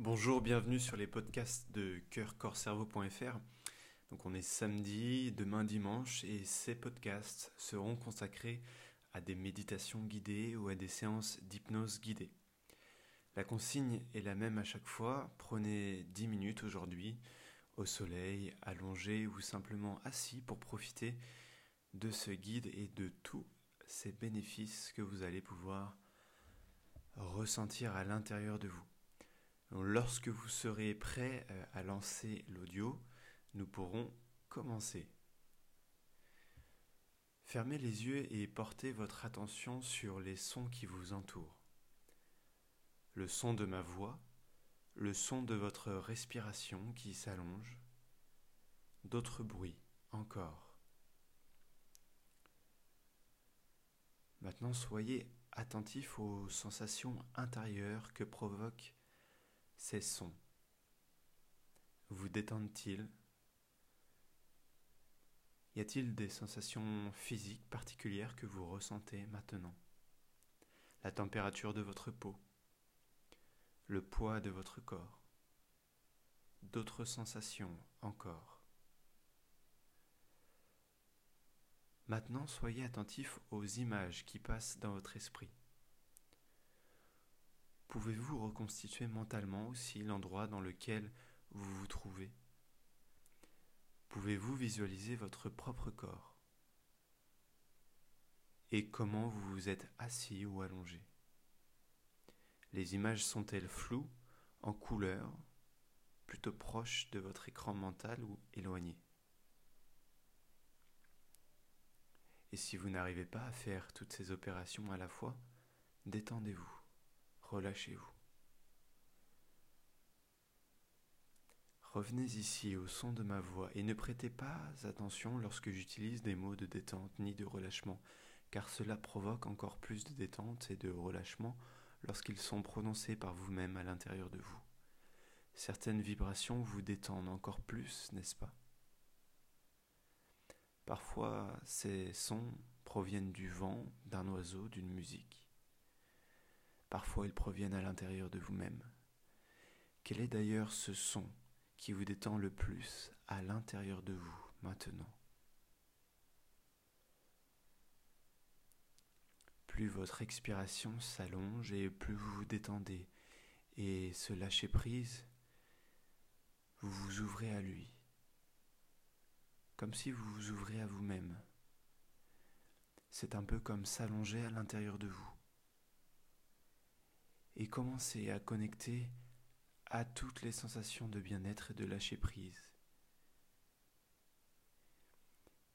Bonjour, bienvenue sur les podcasts de cœur-corps-cerveau.fr. Donc on est samedi, demain dimanche et ces podcasts seront consacrés à des méditations guidées ou à des séances d'hypnose guidée. La consigne est la même à chaque fois, prenez 10 minutes aujourd'hui au soleil, allongé ou simplement assis pour profiter de ce guide et de tous ces bénéfices que vous allez pouvoir ressentir à l'intérieur de vous. Lorsque vous serez prêt euh, à lancer l'audio, nous pourrons commencer. Fermez les yeux et portez votre attention sur les sons qui vous entourent. Le son de ma voix, le son de votre respiration qui s'allonge, d'autres bruits encore. Maintenant, soyez attentif aux sensations intérieures que provoquent ces sons vous détendent-ils? Y a-t-il des sensations physiques particulières que vous ressentez maintenant? La température de votre peau Le poids de votre corps D'autres sensations encore? Maintenant, soyez attentif aux images qui passent dans votre esprit. Pouvez-vous reconstituer mentalement aussi l'endroit dans lequel vous vous trouvez? Pouvez-vous visualiser votre propre corps? Et comment vous vous êtes assis ou allongé? Les images sont-elles floues, en couleur, plutôt proches de votre écran mental ou éloignées? Et si vous n'arrivez pas à faire toutes ces opérations à la fois, détendez-vous relâchez-vous. Revenez ici au son de ma voix et ne prêtez pas attention lorsque j'utilise des mots de détente ni de relâchement, car cela provoque encore plus de détente et de relâchement lorsqu'ils sont prononcés par vous-même à l'intérieur de vous. Certaines vibrations vous détendent encore plus, n'est-ce pas? Parfois, ces sons proviennent du vent, d'un oiseau, d'une musique. Parfois ils proviennent à l'intérieur de vous-même. Quel est d'ailleurs ce son qui vous détend le plus à l'intérieur de vous maintenant? Plus votre expiration s'allonge et plus vous vous détendez et ce lâcher prise, vous vous ouvrez à lui, comme si vous vous ouvrez à vous-même. C'est un peu comme s'allonger à l'intérieur de vous et commencez à connecter à toutes les sensations de bien-être et de lâcher prise.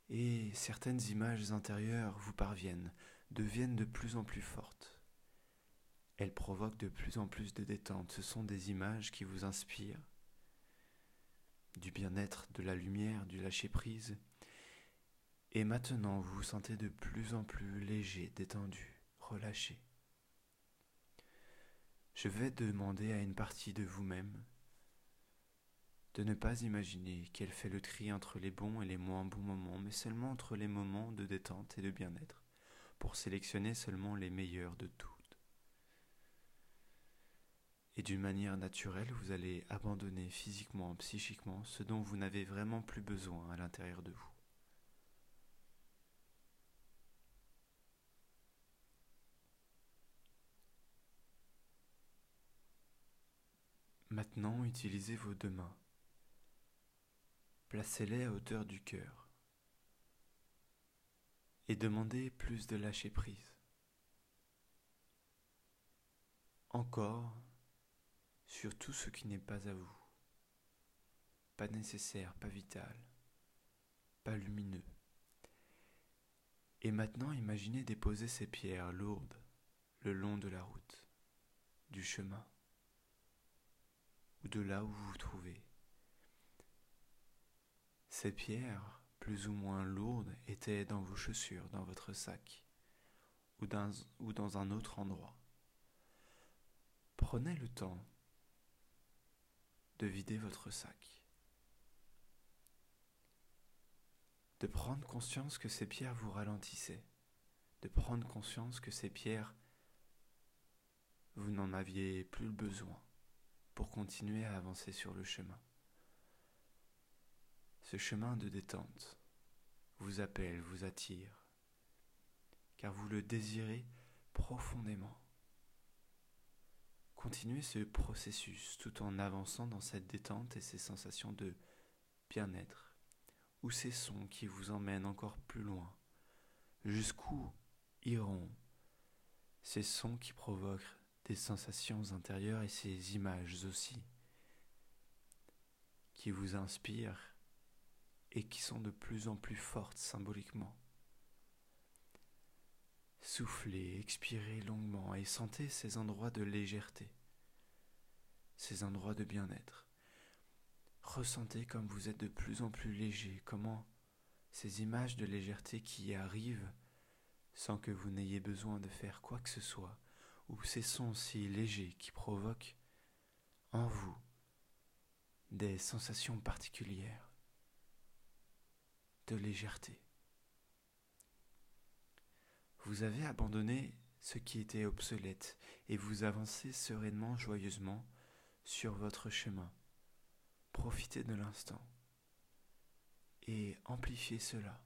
Et certaines images intérieures vous parviennent, deviennent de plus en plus fortes. Elles provoquent de plus en plus de détente. Ce sont des images qui vous inspirent du bien-être, de la lumière, du lâcher-prise. Et maintenant, vous vous sentez de plus en plus léger, détendu, relâché je vais demander à une partie de vous-même de ne pas imaginer qu'elle fait le tri entre les bons et les moins bons moments, mais seulement entre les moments de détente et de bien-être, pour sélectionner seulement les meilleurs de toutes. Et d'une manière naturelle, vous allez abandonner physiquement, psychiquement, ce dont vous n'avez vraiment plus besoin à l'intérieur de vous. Maintenant, utilisez vos deux mains. Placez-les à hauteur du cœur. Et demandez plus de lâcher prise. Encore sur tout ce qui n'est pas à vous. Pas nécessaire, pas vital, pas lumineux. Et maintenant, imaginez déposer ces pierres lourdes le long de la route, du chemin ou de là où vous vous trouvez. Ces pierres, plus ou moins lourdes, étaient dans vos chaussures, dans votre sac, ou dans, ou dans un autre endroit. Prenez le temps de vider votre sac, de prendre conscience que ces pierres vous ralentissaient, de prendre conscience que ces pierres, vous n'en aviez plus le besoin. continuer à avancer sur le chemin. Ce chemin de détente vous appelle, vous attire, car vous le désirez profondément. Continuez ce processus tout en avançant dans cette détente et ces sensations de bien-être, ou ces sons qui vous emmènent encore plus loin. Jusqu'où iront ces sons qui provoquent des sensations intérieures et ces images aussi, qui vous inspirent et qui sont de plus en plus fortes symboliquement. Soufflez, expirez longuement et sentez ces endroits de légèreté, ces endroits de bien-être. Ressentez comme vous êtes de plus en plus léger, comment ces images de légèreté qui arrivent sans que vous n'ayez besoin de faire quoi que ce soit, ou ces sons si légers qui provoquent en vous des sensations particulières de légèreté. Vous avez abandonné ce qui était obsolète et vous avancez sereinement, joyeusement sur votre chemin. Profitez de l'instant et amplifiez cela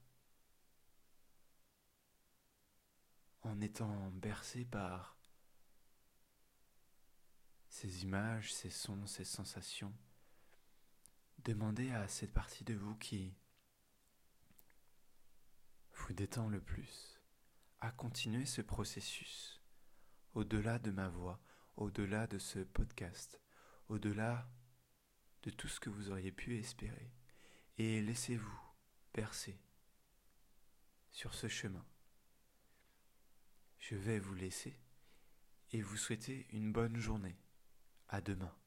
en étant bercé par ces images, ces sons, ces sensations. Demandez à cette partie de vous qui vous détend le plus à continuer ce processus au-delà de ma voix, au-delà de ce podcast, au-delà de tout ce que vous auriez pu espérer. Et laissez-vous percer sur ce chemin. Je vais vous laisser et vous souhaiter une bonne journée. À demain.